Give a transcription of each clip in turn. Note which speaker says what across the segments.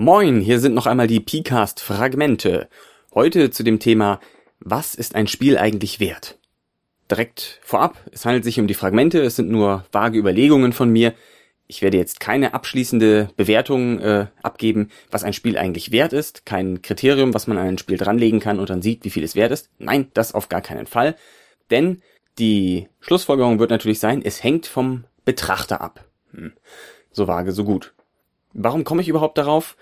Speaker 1: Moin, hier sind noch einmal die Pcast Fragmente. Heute zu dem Thema, was ist ein Spiel eigentlich wert? Direkt vorab, es handelt sich um die Fragmente, es sind nur vage Überlegungen von mir. Ich werde jetzt keine abschließende Bewertung äh, abgeben, was ein Spiel eigentlich wert ist, kein Kriterium, was man an ein Spiel dranlegen kann und dann sieht, wie viel es wert ist. Nein, das auf gar keinen Fall. Denn die Schlussfolgerung wird natürlich sein, es hängt vom Betrachter ab. Hm. So vage, so gut. Warum komme ich überhaupt darauf?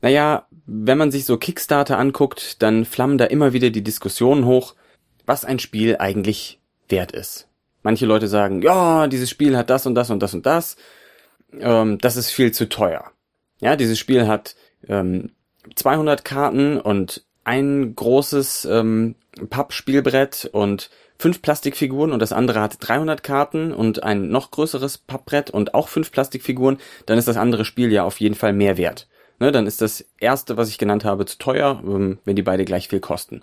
Speaker 1: Naja, wenn man sich so Kickstarter anguckt, dann flammen da immer wieder die Diskussionen hoch, was ein Spiel eigentlich wert ist. Manche Leute sagen, ja, dieses Spiel hat das und das und das und das. Ähm, das ist viel zu teuer. Ja, dieses Spiel hat ähm, 200 Karten und ein großes ähm, Pappspielbrett und fünf Plastikfiguren und das andere hat 300 Karten und ein noch größeres Pappbrett und auch fünf Plastikfiguren, dann ist das andere Spiel ja auf jeden Fall mehr wert. Ne, dann ist das erste, was ich genannt habe, zu teuer, ähm, wenn die beide gleich viel kosten.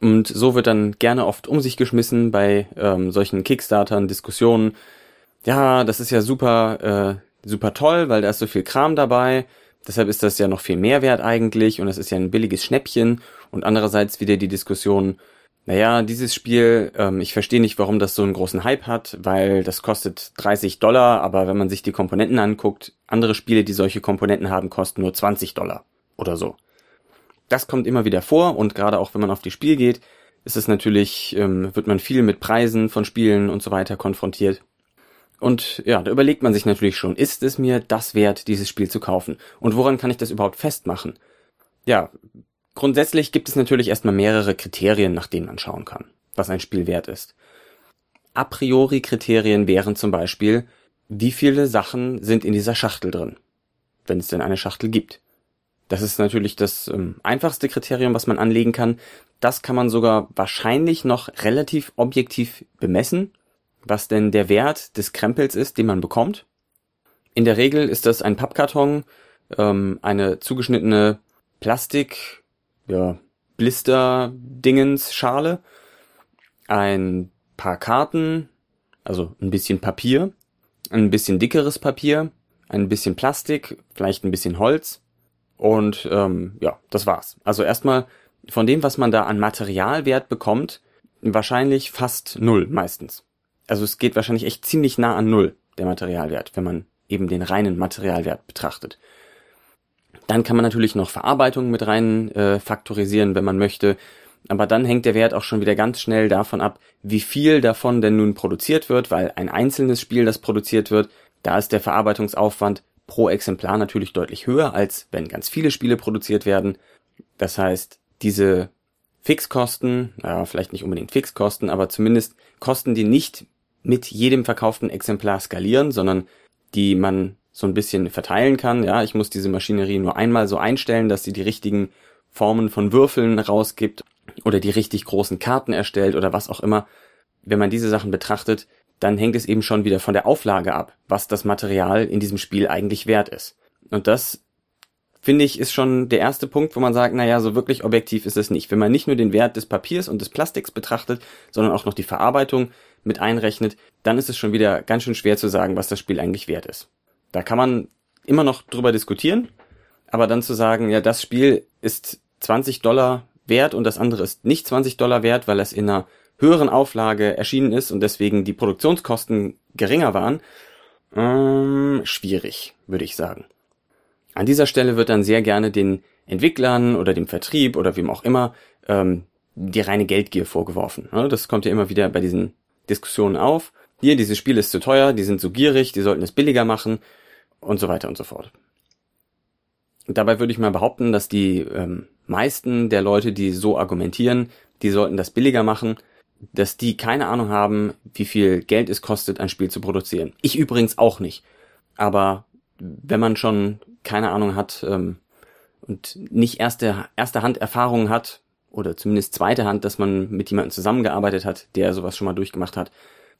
Speaker 1: Und so wird dann gerne oft um sich geschmissen bei ähm, solchen Kickstartern, Diskussionen. Ja, das ist ja super, äh, super toll, weil da ist so viel Kram dabei. Deshalb ist das ja noch viel mehr wert eigentlich und das ist ja ein billiges Schnäppchen. Und andererseits wieder die Diskussion, naja, dieses Spiel, ähm, ich verstehe nicht, warum das so einen großen Hype hat, weil das kostet 30 Dollar, aber wenn man sich die Komponenten anguckt, andere Spiele, die solche Komponenten haben, kosten nur 20 Dollar oder so. Das kommt immer wieder vor und gerade auch wenn man auf die Spiel geht, ist es natürlich, ähm, wird man viel mit Preisen von Spielen und so weiter konfrontiert. Und ja, da überlegt man sich natürlich schon, ist es mir das wert, dieses Spiel zu kaufen? Und woran kann ich das überhaupt festmachen? Ja, Grundsätzlich gibt es natürlich erstmal mehrere Kriterien, nach denen man schauen kann, was ein Spiel wert ist. A priori Kriterien wären zum Beispiel, wie viele Sachen sind in dieser Schachtel drin, wenn es denn eine Schachtel gibt. Das ist natürlich das ähm, einfachste Kriterium, was man anlegen kann. Das kann man sogar wahrscheinlich noch relativ objektiv bemessen, was denn der Wert des Krempels ist, den man bekommt. In der Regel ist das ein Pappkarton, ähm, eine zugeschnittene Plastik ja, Blister-Dingens-Schale, ein paar Karten, also ein bisschen Papier, ein bisschen dickeres Papier, ein bisschen Plastik, vielleicht ein bisschen Holz und ähm, ja, das war's. Also erstmal von dem, was man da an Materialwert bekommt, wahrscheinlich fast null meistens. Also es geht wahrscheinlich echt ziemlich nah an null, der Materialwert, wenn man eben den reinen Materialwert betrachtet. Dann kann man natürlich noch Verarbeitung mit rein äh, faktorisieren, wenn man möchte. Aber dann hängt der Wert auch schon wieder ganz schnell davon ab, wie viel davon denn nun produziert wird, weil ein einzelnes Spiel, das produziert wird, da ist der Verarbeitungsaufwand pro Exemplar natürlich deutlich höher, als wenn ganz viele Spiele produziert werden. Das heißt, diese Fixkosten, ja, vielleicht nicht unbedingt Fixkosten, aber zumindest Kosten, die nicht mit jedem verkauften Exemplar skalieren, sondern die man so ein bisschen verteilen kann. Ja, ich muss diese Maschinerie nur einmal so einstellen, dass sie die richtigen Formen von Würfeln rausgibt oder die richtig großen Karten erstellt oder was auch immer. Wenn man diese Sachen betrachtet, dann hängt es eben schon wieder von der Auflage ab, was das Material in diesem Spiel eigentlich wert ist. Und das finde ich, ist schon der erste Punkt, wo man sagt, naja, so wirklich objektiv ist es nicht. Wenn man nicht nur den Wert des Papiers und des Plastiks betrachtet, sondern auch noch die Verarbeitung mit einrechnet, dann ist es schon wieder ganz schön schwer zu sagen, was das Spiel eigentlich wert ist. Da kann man immer noch drüber diskutieren, aber dann zu sagen, ja, das Spiel ist 20 Dollar wert und das andere ist nicht 20 Dollar wert, weil es in einer höheren Auflage erschienen ist und deswegen die Produktionskosten geringer waren, ähm, schwierig, würde ich sagen. An dieser Stelle wird dann sehr gerne den Entwicklern oder dem Vertrieb oder wem auch immer ähm, die reine Geldgier vorgeworfen. Das kommt ja immer wieder bei diesen Diskussionen auf. Hier, dieses Spiel ist zu teuer, die sind zu gierig, die sollten es billiger machen und so weiter und so fort. dabei würde ich mal behaupten, dass die ähm, meisten der Leute, die so argumentieren, die sollten das billiger machen, dass die keine Ahnung haben, wie viel Geld es kostet, ein Spiel zu produzieren. Ich übrigens auch nicht. Aber wenn man schon keine Ahnung hat ähm, und nicht erste, erste Hand Erfahrungen hat, oder zumindest zweite Hand, dass man mit jemandem zusammengearbeitet hat, der sowas schon mal durchgemacht hat,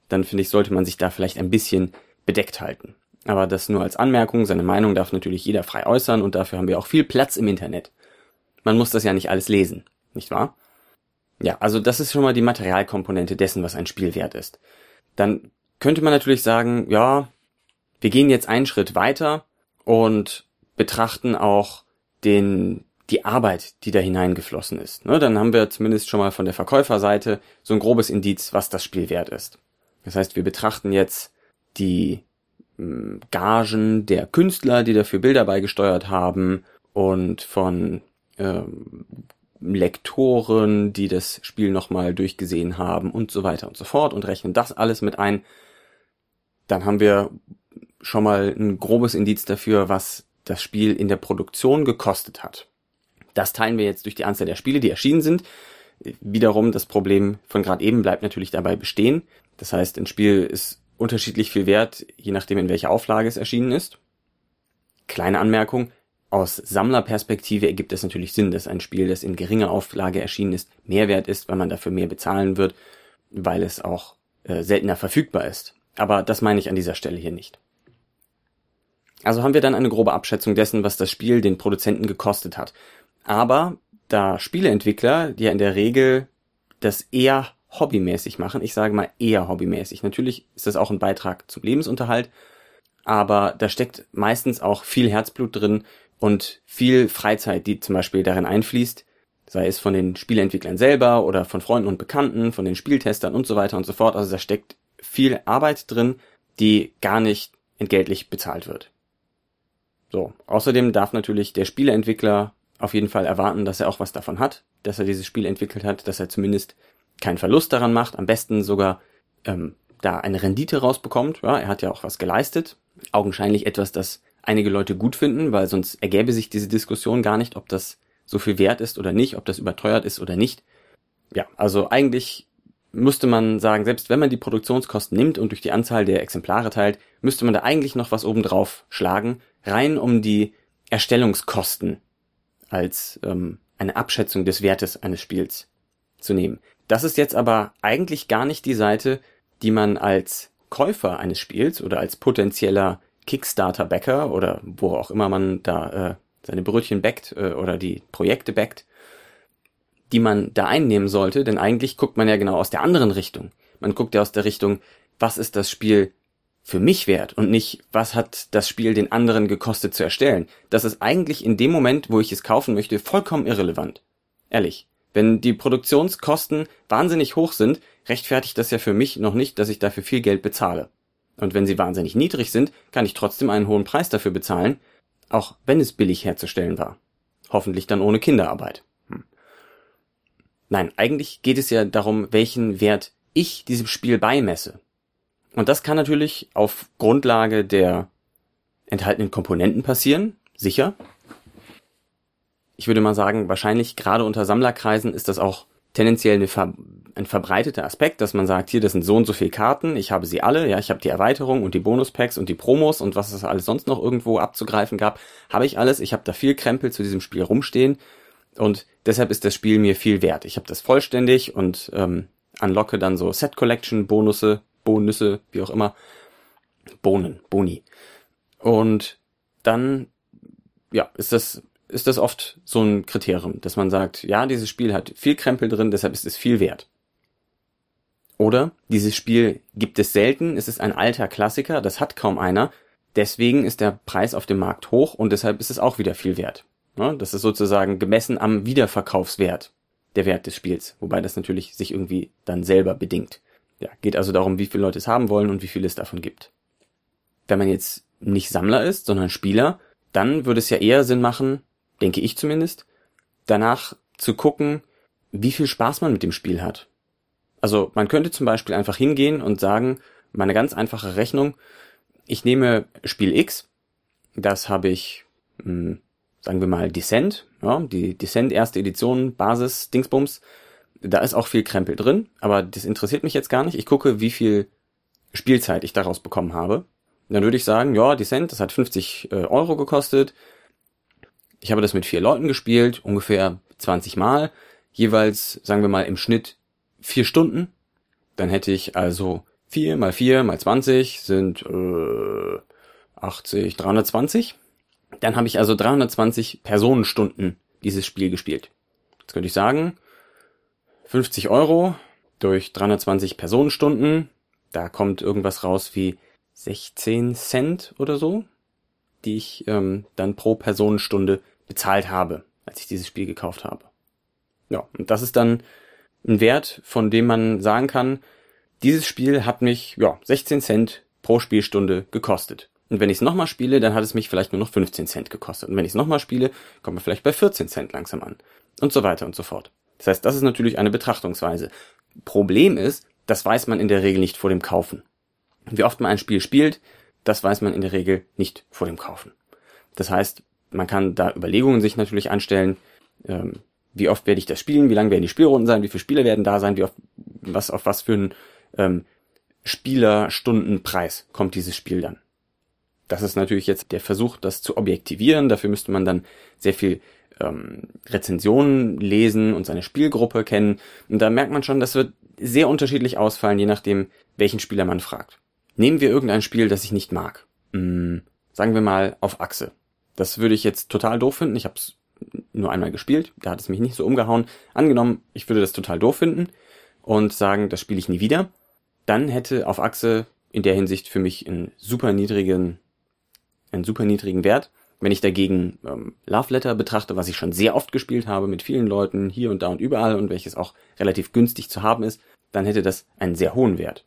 Speaker 1: dann finde ich, sollte man sich da vielleicht ein bisschen bedeckt halten. Aber das nur als Anmerkung, seine Meinung darf natürlich jeder frei äußern und dafür haben wir auch viel Platz im Internet. Man muss das ja nicht alles lesen, nicht wahr? Ja, also das ist schon mal die Materialkomponente dessen, was ein Spiel wert ist. Dann könnte man natürlich sagen, ja, wir gehen jetzt einen Schritt weiter und betrachten auch den, die Arbeit, die da hineingeflossen ist. Ne, dann haben wir zumindest schon mal von der Verkäuferseite so ein grobes Indiz, was das Spiel wert ist. Das heißt, wir betrachten jetzt die Gagen der Künstler, die dafür Bilder beigesteuert haben und von ähm, Lektoren, die das Spiel nochmal durchgesehen haben und so weiter und so fort und rechnen das alles mit ein. Dann haben wir schon mal ein grobes Indiz dafür, was das Spiel in der Produktion gekostet hat. Das teilen wir jetzt durch die Anzahl der Spiele, die erschienen sind. Wiederum das Problem von gerade eben bleibt natürlich dabei bestehen. Das heißt, ein Spiel ist unterschiedlich viel wert, je nachdem in welcher Auflage es erschienen ist. Kleine Anmerkung, aus Sammlerperspektive ergibt es natürlich Sinn, dass ein Spiel, das in geringer Auflage erschienen ist, mehr wert ist, weil man dafür mehr bezahlen wird, weil es auch äh, seltener verfügbar ist. Aber das meine ich an dieser Stelle hier nicht. Also haben wir dann eine grobe Abschätzung dessen, was das Spiel den Produzenten gekostet hat. Aber da Spieleentwickler, die ja in der Regel das eher hobbymäßig machen, ich sage mal eher hobbymäßig. Natürlich ist das auch ein Beitrag zum Lebensunterhalt, aber da steckt meistens auch viel Herzblut drin und viel Freizeit, die zum Beispiel darin einfließt, sei es von den Spieleentwicklern selber oder von Freunden und Bekannten, von den Spieltestern und so weiter und so fort. Also da steckt viel Arbeit drin, die gar nicht entgeltlich bezahlt wird. So, außerdem darf natürlich der Spieleentwickler auf jeden Fall erwarten, dass er auch was davon hat, dass er dieses Spiel entwickelt hat, dass er zumindest keinen Verlust daran macht, am besten sogar ähm, da eine Rendite rausbekommt. Ja, er hat ja auch was geleistet. Augenscheinlich etwas, das einige Leute gut finden, weil sonst ergäbe sich diese Diskussion gar nicht, ob das so viel wert ist oder nicht, ob das überteuert ist oder nicht. Ja, also eigentlich müsste man sagen, selbst wenn man die Produktionskosten nimmt und durch die Anzahl der Exemplare teilt, müsste man da eigentlich noch was obendrauf schlagen, rein um die Erstellungskosten als ähm, eine Abschätzung des Wertes eines Spiels zu nehmen. Das ist jetzt aber eigentlich gar nicht die Seite, die man als Käufer eines Spiels oder als potenzieller Kickstarter-Backer oder wo auch immer man da äh, seine Brötchen backt äh, oder die Projekte backt, die man da einnehmen sollte, denn eigentlich guckt man ja genau aus der anderen Richtung. Man guckt ja aus der Richtung, was ist das Spiel für mich wert und nicht, was hat das Spiel den anderen gekostet zu erstellen. Das ist eigentlich in dem Moment, wo ich es kaufen möchte, vollkommen irrelevant. Ehrlich. Wenn die Produktionskosten wahnsinnig hoch sind, rechtfertigt das ja für mich noch nicht, dass ich dafür viel Geld bezahle. Und wenn sie wahnsinnig niedrig sind, kann ich trotzdem einen hohen Preis dafür bezahlen, auch wenn es billig herzustellen war. Hoffentlich dann ohne Kinderarbeit. Hm. Nein, eigentlich geht es ja darum, welchen Wert ich diesem Spiel beimesse. Und das kann natürlich auf Grundlage der enthaltenen Komponenten passieren, sicher. Ich würde mal sagen, wahrscheinlich gerade unter Sammlerkreisen ist das auch tendenziell Ver ein verbreiteter Aspekt, dass man sagt, hier, das sind so und so viele Karten, ich habe sie alle, ja, ich habe die Erweiterung und die Bonuspacks und die Promos und was es alles sonst noch irgendwo abzugreifen gab, habe ich alles. Ich habe da viel Krempel zu diesem Spiel rumstehen und deshalb ist das Spiel mir viel wert. Ich habe das vollständig und ähm, unlocke dann so Set Collection Bonusse, Bonusse, wie auch immer, Bohnen, Boni. Und dann ja, ist das ist das oft so ein Kriterium, dass man sagt, ja, dieses Spiel hat viel Krempel drin, deshalb ist es viel wert. Oder dieses Spiel gibt es selten, es ist ein alter Klassiker, das hat kaum einer, deswegen ist der Preis auf dem Markt hoch und deshalb ist es auch wieder viel wert. Das ist sozusagen gemessen am Wiederverkaufswert der Wert des Spiels, wobei das natürlich sich irgendwie dann selber bedingt. Ja, geht also darum, wie viele Leute es haben wollen und wie viel es davon gibt. Wenn man jetzt nicht Sammler ist, sondern Spieler, dann würde es ja eher Sinn machen, denke ich zumindest, danach zu gucken, wie viel Spaß man mit dem Spiel hat. Also man könnte zum Beispiel einfach hingehen und sagen, meine ganz einfache Rechnung, ich nehme Spiel X, das habe ich, mh, hm, sagen wir mal, Descent, ja, die Descent erste Edition, Basis, Dingsbums, da ist auch viel Krempel drin, aber das interessiert mich jetzt gar nicht. Ich gucke, wie viel Spielzeit ich daraus bekommen habe. Dann würde ich sagen, ja, Descent, das hat 50 äh, Euro gekostet, ich habe das mit vier Leuten gespielt, ungefähr 20 Mal, jeweils, sagen wir mal, im Schnitt vier Stunden. Dann hätte ich also vier mal vier mal 20 sind äh, 80, 320. Dann habe ich also 320 Personenstunden dieses Spiel gespielt. Jetzt könnte ich sagen, 50 Euro durch 320 Personenstunden, da kommt irgendwas raus wie 16 Cent oder so die ich ähm, dann pro Personenstunde bezahlt habe, als ich dieses Spiel gekauft habe. Ja, und das ist dann ein Wert, von dem man sagen kann, dieses Spiel hat mich ja 16 Cent pro Spielstunde gekostet. Und wenn ich es nochmal spiele, dann hat es mich vielleicht nur noch 15 Cent gekostet. Und wenn ich es nochmal spiele, kommt man vielleicht bei 14 Cent langsam an. Und so weiter und so fort. Das heißt, das ist natürlich eine Betrachtungsweise. Problem ist, das weiß man in der Regel nicht vor dem Kaufen. Wie oft man ein Spiel spielt, das weiß man in der Regel nicht vor dem Kaufen. Das heißt, man kann da Überlegungen sich natürlich anstellen, ähm, wie oft werde ich das spielen, wie lang werden die Spielrunden sein, wie viele Spieler werden da sein, wie oft, was auf was für einen ähm, Spielerstundenpreis kommt dieses Spiel dann. Das ist natürlich jetzt der Versuch, das zu objektivieren. Dafür müsste man dann sehr viel ähm, Rezensionen lesen und seine Spielgruppe kennen. Und da merkt man schon, das wird sehr unterschiedlich ausfallen, je nachdem, welchen Spieler man fragt. Nehmen wir irgendein Spiel, das ich nicht mag. Hm, sagen wir mal auf Achse. Das würde ich jetzt total doof finden. Ich habe es nur einmal gespielt, da hat es mich nicht so umgehauen. Angenommen, ich würde das total doof finden und sagen, das spiele ich nie wieder. Dann hätte auf Achse in der Hinsicht für mich einen super niedrigen, einen super niedrigen Wert. Wenn ich dagegen ähm, Love Letter betrachte, was ich schon sehr oft gespielt habe mit vielen Leuten hier und da und überall und welches auch relativ günstig zu haben ist, dann hätte das einen sehr hohen Wert.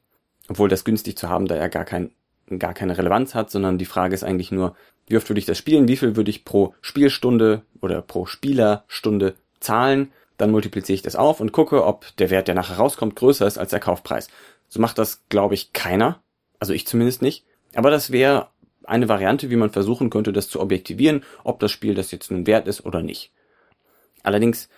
Speaker 1: Obwohl das günstig zu haben da ja gar kein, gar keine Relevanz hat, sondern die Frage ist eigentlich nur, wie oft würde ich das spielen, wie viel würde ich pro Spielstunde oder pro Spielerstunde zahlen, dann multipliziere ich das auf und gucke, ob der Wert, der nachher rauskommt, größer ist als der Kaufpreis. So macht das, glaube ich, keiner. Also ich zumindest nicht. Aber das wäre eine Variante, wie man versuchen könnte, das zu objektivieren, ob das Spiel das jetzt nun wert ist oder nicht. Allerdings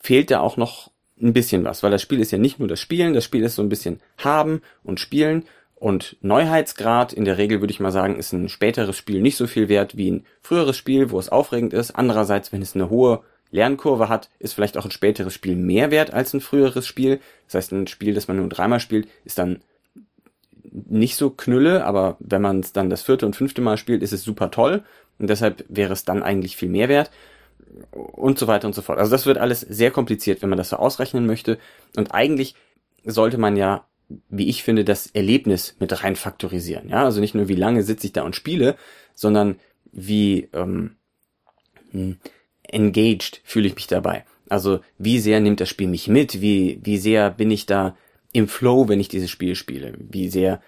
Speaker 1: fehlt da auch noch ein bisschen was, weil das Spiel ist ja nicht nur das Spielen, das Spiel ist so ein bisschen haben und spielen und Neuheitsgrad, in der Regel würde ich mal sagen, ist ein späteres Spiel nicht so viel wert wie ein früheres Spiel, wo es aufregend ist. Andererseits, wenn es eine hohe Lernkurve hat, ist vielleicht auch ein späteres Spiel mehr wert als ein früheres Spiel. Das heißt, ein Spiel, das man nur dreimal spielt, ist dann nicht so knülle, aber wenn man es dann das vierte und fünfte Mal spielt, ist es super toll und deshalb wäre es dann eigentlich viel mehr wert und so weiter und so fort. Also das wird alles sehr kompliziert, wenn man das so ausrechnen möchte und eigentlich sollte man ja, wie ich finde, das Erlebnis mit rein faktorisieren. Ja, also nicht nur wie lange sitze ich da und spiele, sondern wie ähm, hm, engaged fühle ich mich dabei. Also wie sehr nimmt das Spiel mich mit, wie, wie sehr bin ich da im Flow, wenn ich dieses Spiel spiele, wie sehr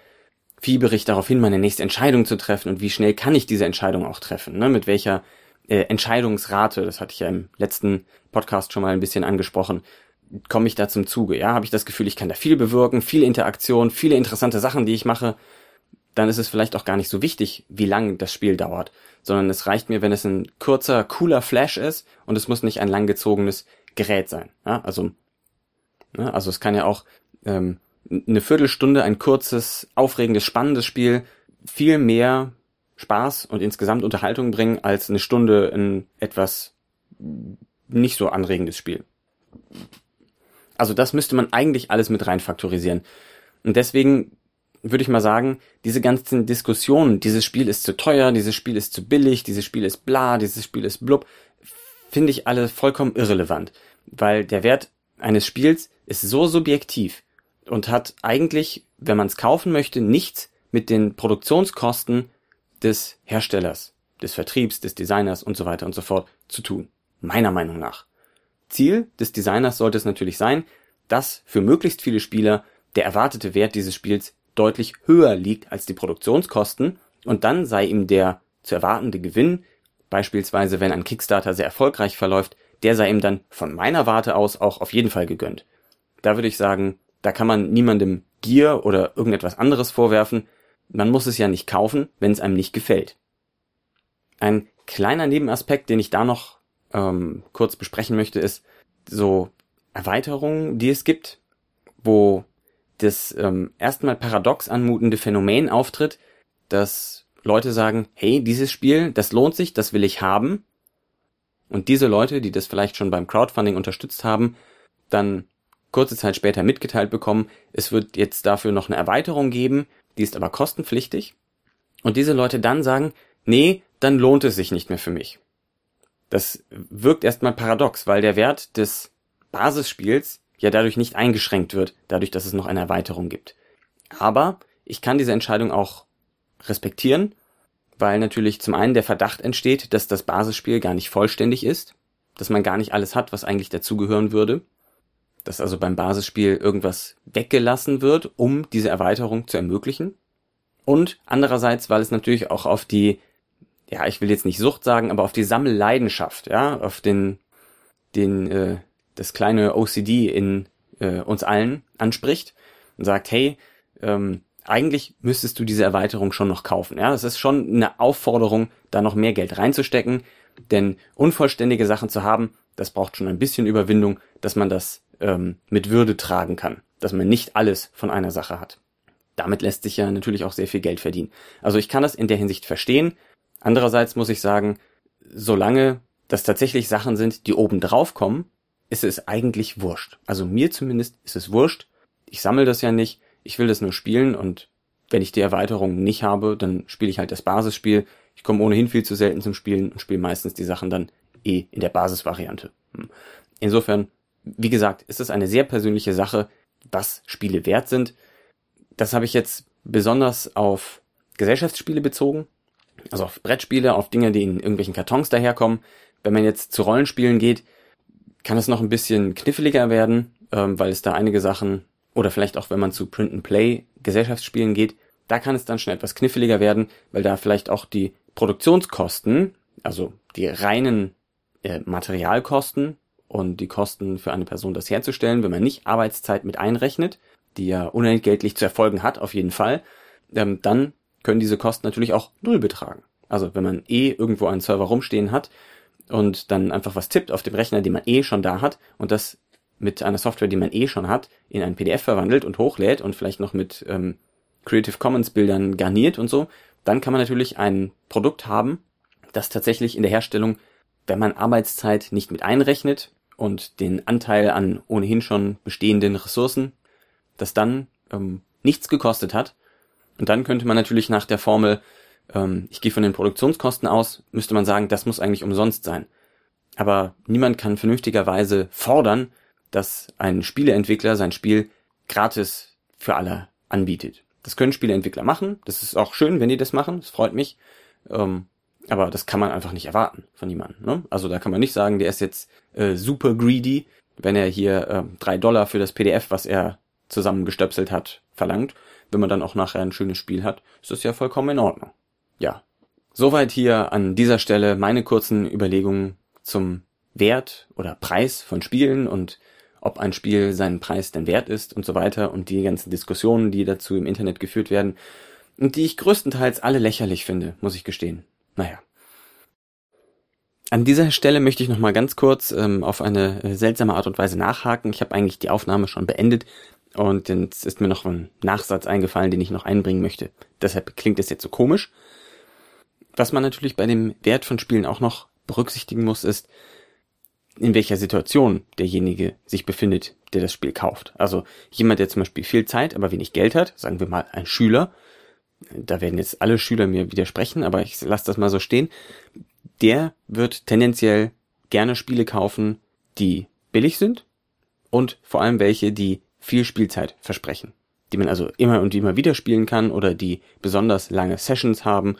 Speaker 1: fiebere ich darauf hin, meine nächste Entscheidung zu treffen und wie schnell kann ich diese Entscheidung auch treffen, ne? mit welcher äh, Entscheidungsrate, das hatte ich ja im letzten Podcast schon mal ein bisschen angesprochen, komme ich da zum Zuge, ja, habe ich das Gefühl, ich kann da viel bewirken, viel Interaktion, viele interessante Sachen, die ich mache, dann ist es vielleicht auch gar nicht so wichtig, wie lang das Spiel dauert, sondern es reicht mir, wenn es ein kurzer, cooler Flash ist und es muss nicht ein langgezogenes Gerät sein. Ja? Also, ne? also es kann ja auch ähm, eine Viertelstunde ein kurzes, aufregendes, spannendes Spiel viel mehr Spaß und insgesamt Unterhaltung bringen als eine Stunde ein etwas nicht so anregendes Spiel. Also das müsste man eigentlich alles mit rein faktorisieren. Und deswegen würde ich mal sagen, diese ganzen Diskussionen, dieses Spiel ist zu teuer, dieses Spiel ist zu billig, dieses Spiel ist bla, dieses Spiel ist blub, finde ich alle vollkommen irrelevant. Weil der Wert eines Spiels ist so subjektiv und hat eigentlich, wenn man es kaufen möchte, nichts mit den Produktionskosten des Herstellers, des Vertriebs, des Designers und so weiter und so fort zu tun. Meiner Meinung nach. Ziel des Designers sollte es natürlich sein, dass für möglichst viele Spieler der erwartete Wert dieses Spiels deutlich höher liegt als die Produktionskosten und dann sei ihm der zu erwartende Gewinn, beispielsweise wenn ein Kickstarter sehr erfolgreich verläuft, der sei ihm dann von meiner Warte aus auch auf jeden Fall gegönnt. Da würde ich sagen, da kann man niemandem Gier oder irgendetwas anderes vorwerfen. Man muss es ja nicht kaufen, wenn es einem nicht gefällt. Ein kleiner Nebenaspekt, den ich da noch ähm, kurz besprechen möchte, ist so Erweiterungen, die es gibt, wo das ähm, erstmal paradox anmutende Phänomen auftritt, dass Leute sagen, hey, dieses Spiel, das lohnt sich, das will ich haben. Und diese Leute, die das vielleicht schon beim Crowdfunding unterstützt haben, dann kurze Zeit später mitgeteilt bekommen, es wird jetzt dafür noch eine Erweiterung geben, die ist aber kostenpflichtig. Und diese Leute dann sagen, nee, dann lohnt es sich nicht mehr für mich. Das wirkt erstmal paradox, weil der Wert des Basisspiels ja dadurch nicht eingeschränkt wird, dadurch, dass es noch eine Erweiterung gibt. Aber ich kann diese Entscheidung auch respektieren, weil natürlich zum einen der Verdacht entsteht, dass das Basisspiel gar nicht vollständig ist, dass man gar nicht alles hat, was eigentlich dazugehören würde, dass also beim Basisspiel irgendwas weggelassen wird, um diese Erweiterung zu ermöglichen. Und andererseits, weil es natürlich auch auf die, ja, ich will jetzt nicht Sucht sagen, aber auf die Sammelleidenschaft, ja, auf den, den, äh, das kleine OCD in äh, uns allen anspricht und sagt, hey, ähm, eigentlich müsstest du diese Erweiterung schon noch kaufen. Ja, es ist schon eine Aufforderung, da noch mehr Geld reinzustecken, denn unvollständige Sachen zu haben, das braucht schon ein bisschen Überwindung, dass man das ähm, mit Würde tragen kann, dass man nicht alles von einer Sache hat. Damit lässt sich ja natürlich auch sehr viel Geld verdienen. Also ich kann das in der Hinsicht verstehen. Andererseits muss ich sagen, solange das tatsächlich Sachen sind, die oben drauf kommen, ist es eigentlich wurscht. Also mir zumindest ist es wurscht. Ich sammle das ja nicht. Ich will das nur spielen und wenn ich die Erweiterung nicht habe, dann spiele ich halt das Basisspiel. Ich komme ohnehin viel zu selten zum Spielen und spiele meistens die Sachen dann eh in der Basisvariante. Hm. Insofern, wie gesagt, ist es eine sehr persönliche Sache, was Spiele wert sind. Das habe ich jetzt besonders auf Gesellschaftsspiele bezogen, also auf Brettspiele, auf Dinge, die in irgendwelchen Kartons daherkommen. Wenn man jetzt zu Rollenspielen geht, kann es noch ein bisschen kniffliger werden, ähm, weil es da einige Sachen, oder vielleicht auch wenn man zu Print-and-Play Gesellschaftsspielen geht, da kann es dann schon etwas kniffliger werden, weil da vielleicht auch die Produktionskosten, also die reinen äh, Materialkosten und die Kosten für eine Person, das herzustellen, wenn man nicht Arbeitszeit mit einrechnet, die ja unentgeltlich zu erfolgen hat, auf jeden Fall, ähm, dann können diese Kosten natürlich auch null betragen. Also wenn man eh irgendwo einen Server rumstehen hat und dann einfach was tippt auf dem Rechner, den man eh schon da hat und das mit einer Software, die man eh schon hat, in ein PDF verwandelt und hochlädt und vielleicht noch mit ähm, Creative Commons Bildern garniert und so, dann kann man natürlich ein Produkt haben, das tatsächlich in der Herstellung, wenn man Arbeitszeit nicht mit einrechnet und den Anteil an ohnehin schon bestehenden Ressourcen, das dann ähm, nichts gekostet hat. Und dann könnte man natürlich nach der Formel ähm, ich gehe von den Produktionskosten aus, müsste man sagen, das muss eigentlich umsonst sein. Aber niemand kann vernünftigerweise fordern, dass ein Spieleentwickler sein Spiel gratis für alle anbietet. Das können Spieleentwickler machen. Das ist auch schön, wenn die das machen. Das freut mich. Ähm, aber das kann man einfach nicht erwarten von jemandem. Ne? Also da kann man nicht sagen, der ist jetzt äh, super greedy, wenn er hier äh, drei Dollar für das PDF, was er zusammengestöpselt hat, verlangt. Wenn man dann auch nachher ein schönes Spiel hat, ist das ja vollkommen in Ordnung. Ja, soweit hier an dieser Stelle meine kurzen Überlegungen zum Wert oder Preis von Spielen und ob ein Spiel seinen Preis denn wert ist und so weiter und die ganzen Diskussionen, die dazu im Internet geführt werden und die ich größtenteils alle lächerlich finde, muss ich gestehen. Naja. An dieser Stelle möchte ich noch mal ganz kurz ähm, auf eine äh, seltsame Art und Weise nachhaken. Ich habe eigentlich die Aufnahme schon beendet und jetzt ist mir noch ein Nachsatz eingefallen, den ich noch einbringen möchte. Deshalb klingt es jetzt so komisch. Was man natürlich bei dem Wert von Spielen auch noch berücksichtigen muss, ist, in welcher Situation derjenige sich befindet, der das Spiel kauft. Also jemand, der zum Beispiel viel Zeit, aber wenig Geld hat, sagen wir mal ein Schüler, da werden jetzt alle Schüler mir widersprechen, aber ich lasse das mal so stehen, der wird tendenziell gerne Spiele kaufen, die billig sind und vor allem welche, die viel Spielzeit versprechen, die man also immer und immer wieder spielen kann oder die besonders lange Sessions haben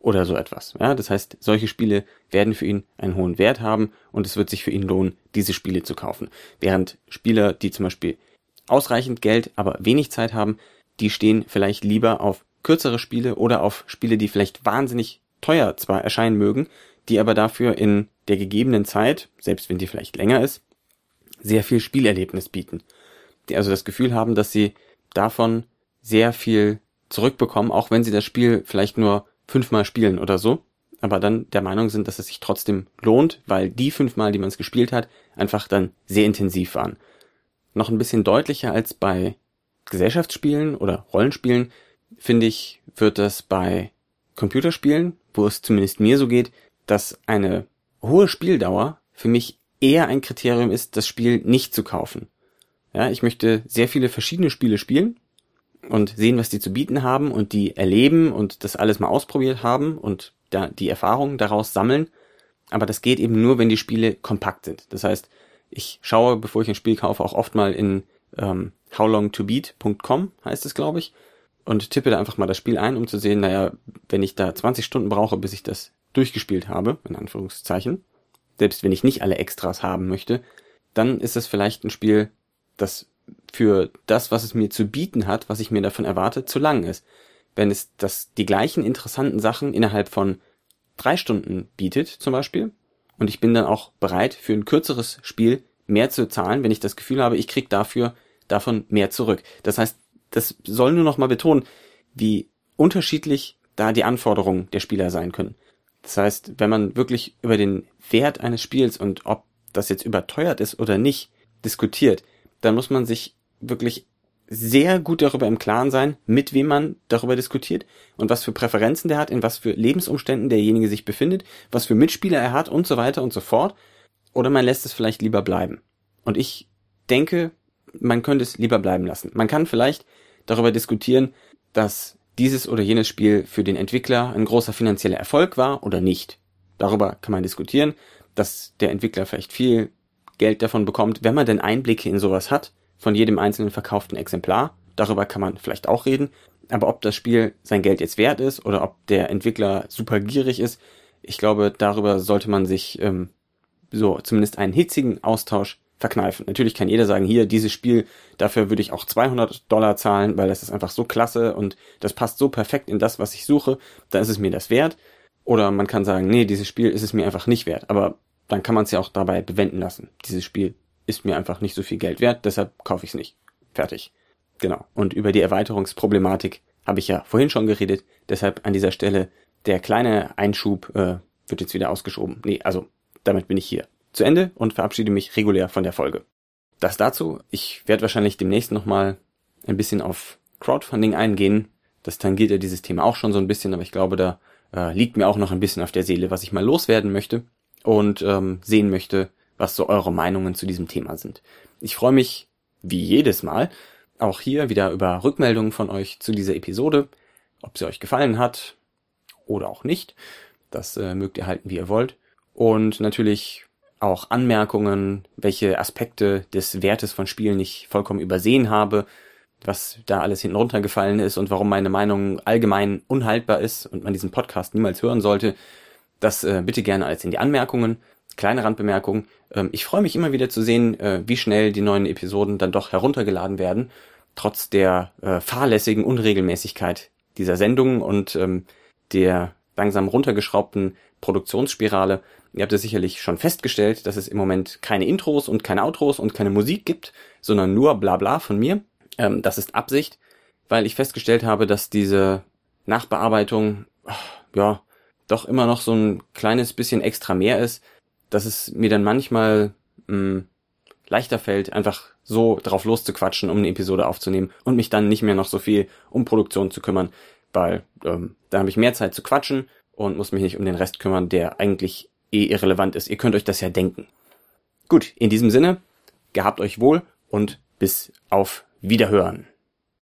Speaker 1: oder so etwas. Ja, das heißt, solche Spiele werden für ihn einen hohen Wert haben und es wird sich für ihn lohnen, diese Spiele zu kaufen. Während Spieler, die zum Beispiel ausreichend Geld, aber wenig Zeit haben, die stehen vielleicht lieber auf kürzere Spiele oder auf Spiele, die vielleicht wahnsinnig teuer zwar erscheinen mögen, die aber dafür in der gegebenen Zeit, selbst wenn die vielleicht länger ist, sehr viel Spielerlebnis bieten. Die also das Gefühl haben, dass sie davon sehr viel zurückbekommen, auch wenn sie das Spiel vielleicht nur fünfmal spielen oder so, aber dann der Meinung sind, dass es sich trotzdem lohnt, weil die fünfmal, die man es gespielt hat, einfach dann sehr intensiv waren. Noch ein bisschen deutlicher als bei Gesellschaftsspielen oder Rollenspielen, finde ich, wird das bei Computerspielen, wo es zumindest mir so geht, dass eine hohe Spieldauer für mich eher ein Kriterium ist, das Spiel nicht zu kaufen. Ja, ich möchte sehr viele verschiedene Spiele spielen, und sehen, was die zu bieten haben und die erleben und das alles mal ausprobiert haben und da die Erfahrungen daraus sammeln. Aber das geht eben nur, wenn die Spiele kompakt sind. Das heißt, ich schaue, bevor ich ein Spiel kaufe, auch oft mal in ähm, howlongtobeat.com heißt es, glaube ich. Und tippe da einfach mal das Spiel ein, um zu sehen, naja, wenn ich da 20 Stunden brauche, bis ich das durchgespielt habe, in Anführungszeichen, selbst wenn ich nicht alle Extras haben möchte, dann ist es vielleicht ein Spiel, das für das, was es mir zu bieten hat, was ich mir davon erwarte, zu lang ist. Wenn es das die gleichen interessanten Sachen innerhalb von drei Stunden bietet, zum Beispiel, und ich bin dann auch bereit, für ein kürzeres Spiel mehr zu zahlen, wenn ich das Gefühl habe, ich krieg dafür davon mehr zurück. Das heißt, das soll nur noch mal betonen, wie unterschiedlich da die Anforderungen der Spieler sein können. Das heißt, wenn man wirklich über den Wert eines Spiels und ob das jetzt überteuert ist oder nicht diskutiert, dann muss man sich wirklich sehr gut darüber im Klaren sein, mit wem man darüber diskutiert und was für Präferenzen der hat, in was für Lebensumständen derjenige sich befindet, was für Mitspieler er hat und so weiter und so fort. Oder man lässt es vielleicht lieber bleiben. Und ich denke, man könnte es lieber bleiben lassen. Man kann vielleicht darüber diskutieren, dass dieses oder jenes Spiel für den Entwickler ein großer finanzieller Erfolg war oder nicht. Darüber kann man diskutieren, dass der Entwickler vielleicht viel Geld davon bekommt, wenn man denn Einblicke in sowas hat, von jedem einzelnen verkauften Exemplar. Darüber kann man vielleicht auch reden. Aber ob das Spiel sein Geld jetzt wert ist oder ob der Entwickler super gierig ist, ich glaube, darüber sollte man sich ähm, so zumindest einen hitzigen Austausch verkneifen. Natürlich kann jeder sagen, hier, dieses Spiel, dafür würde ich auch 200 Dollar zahlen, weil das ist einfach so klasse und das passt so perfekt in das, was ich suche, dann ist es mir das wert. Oder man kann sagen, nee, dieses Spiel ist es mir einfach nicht wert. Aber dann kann man es ja auch dabei bewenden lassen. Dieses Spiel ist mir einfach nicht so viel Geld wert, deshalb kaufe ich es nicht. Fertig. Genau. Und über die Erweiterungsproblematik habe ich ja vorhin schon geredet, deshalb an dieser Stelle der kleine Einschub äh, wird jetzt wieder ausgeschoben. Nee, also damit bin ich hier zu Ende und verabschiede mich regulär von der Folge. Das dazu. Ich werde wahrscheinlich demnächst nochmal ein bisschen auf Crowdfunding eingehen. Das tangiert ja dieses Thema auch schon so ein bisschen, aber ich glaube, da äh, liegt mir auch noch ein bisschen auf der Seele, was ich mal loswerden möchte und ähm, sehen möchte, was so eure Meinungen zu diesem Thema sind. Ich freue mich, wie jedes Mal, auch hier wieder über Rückmeldungen von euch zu dieser Episode, ob sie euch gefallen hat oder auch nicht. Das äh, mögt ihr halten, wie ihr wollt. Und natürlich auch Anmerkungen, welche Aspekte des Wertes von Spielen ich vollkommen übersehen habe, was da alles hinten runtergefallen ist und warum meine Meinung allgemein unhaltbar ist und man diesen Podcast niemals hören sollte. Das äh, bitte gerne als in die Anmerkungen. Kleine Randbemerkung. Ähm, ich freue mich immer wieder zu sehen, äh, wie schnell die neuen Episoden dann doch heruntergeladen werden, trotz der äh, fahrlässigen Unregelmäßigkeit dieser Sendungen und ähm, der langsam runtergeschraubten Produktionsspirale. Ihr habt es sicherlich schon festgestellt, dass es im Moment keine Intros und keine Outros und keine Musik gibt, sondern nur Blabla von mir. Ähm, das ist Absicht, weil ich festgestellt habe, dass diese Nachbearbeitung, ja, doch immer noch so ein kleines bisschen extra mehr ist, dass es mir dann manchmal mh, hm, leichter fällt, einfach so drauf loszuquatschen, um eine Episode aufzunehmen und mich dann nicht mehr noch so viel um Produktion zu kümmern, weil ähm, da habe ich mehr Zeit zu quatschen und muss mich nicht um den Rest kümmern, der eigentlich eh irrelevant ist. Ihr könnt euch das ja denken. Gut, in diesem Sinne, gehabt euch wohl und bis auf Wiederhören.